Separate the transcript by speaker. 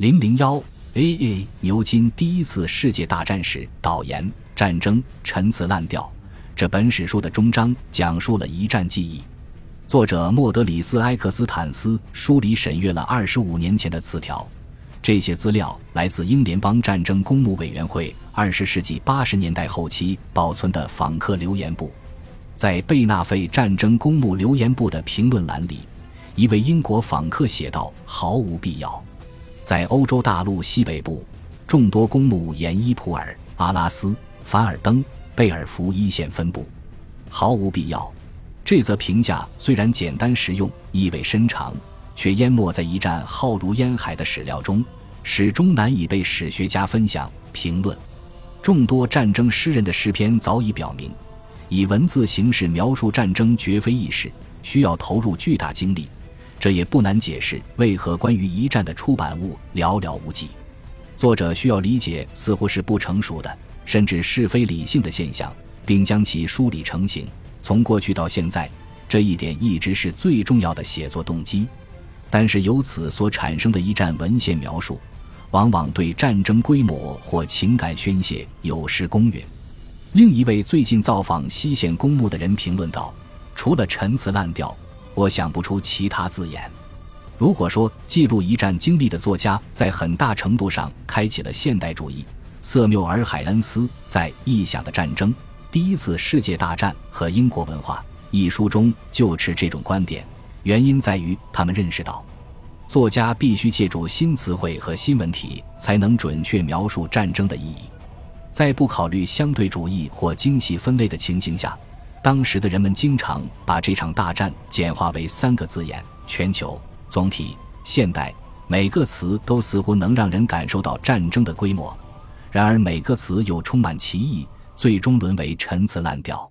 Speaker 1: 零零幺 A A 牛津第一次世界大战史导言：战争陈词滥调。这本史书的终章讲述了一战记忆。作者莫德里斯·埃克斯坦斯梳理审阅了二十五年前的词条，这些资料来自英联邦战争公墓委员会二十世纪八十年代后期保存的访客留言簿。在贝纳费战争公墓留言簿的评论栏里，一位英国访客写道：“毫无必要。”在欧洲大陆西北部，众多公墓沿伊普尔、阿拉斯、凡尔登、贝尔福一线分布，毫无必要。这则评价虽然简单实用、意味深长，却淹没在一战浩如烟海的史料中，始终难以被史学家分享评论。众多战争诗人的诗篇早已表明，以文字形式描述战争绝非易事，需要投入巨大精力。这也不难解释为何关于一战的出版物寥寥无几。作者需要理解似乎是不成熟的，甚至是非理性的现象，并将其梳理成型。从过去到现在，这一点一直是最重要的写作动机。但是由此所产生的一战文献描述，往往对战争规模或情感宣泄有失公允。另一位最近造访西线公墓的人评论道：“除了陈词滥调。”我想不出其他字眼。如果说记录一战经历的作家在很大程度上开启了现代主义，瑟缪尔·海恩斯在《臆想的战争：第一次世界大战和英国文化》一书中就持这种观点。原因在于他们认识到，作家必须借助新词汇和新文体，才能准确描述战争的意义。在不考虑相对主义或精细分类的情形下。当时的人们经常把这场大战简化为三个字眼：全球、总体、现代。每个词都似乎能让人感受到战争的规模，然而每个词又充满歧义，最终沦为陈词滥调。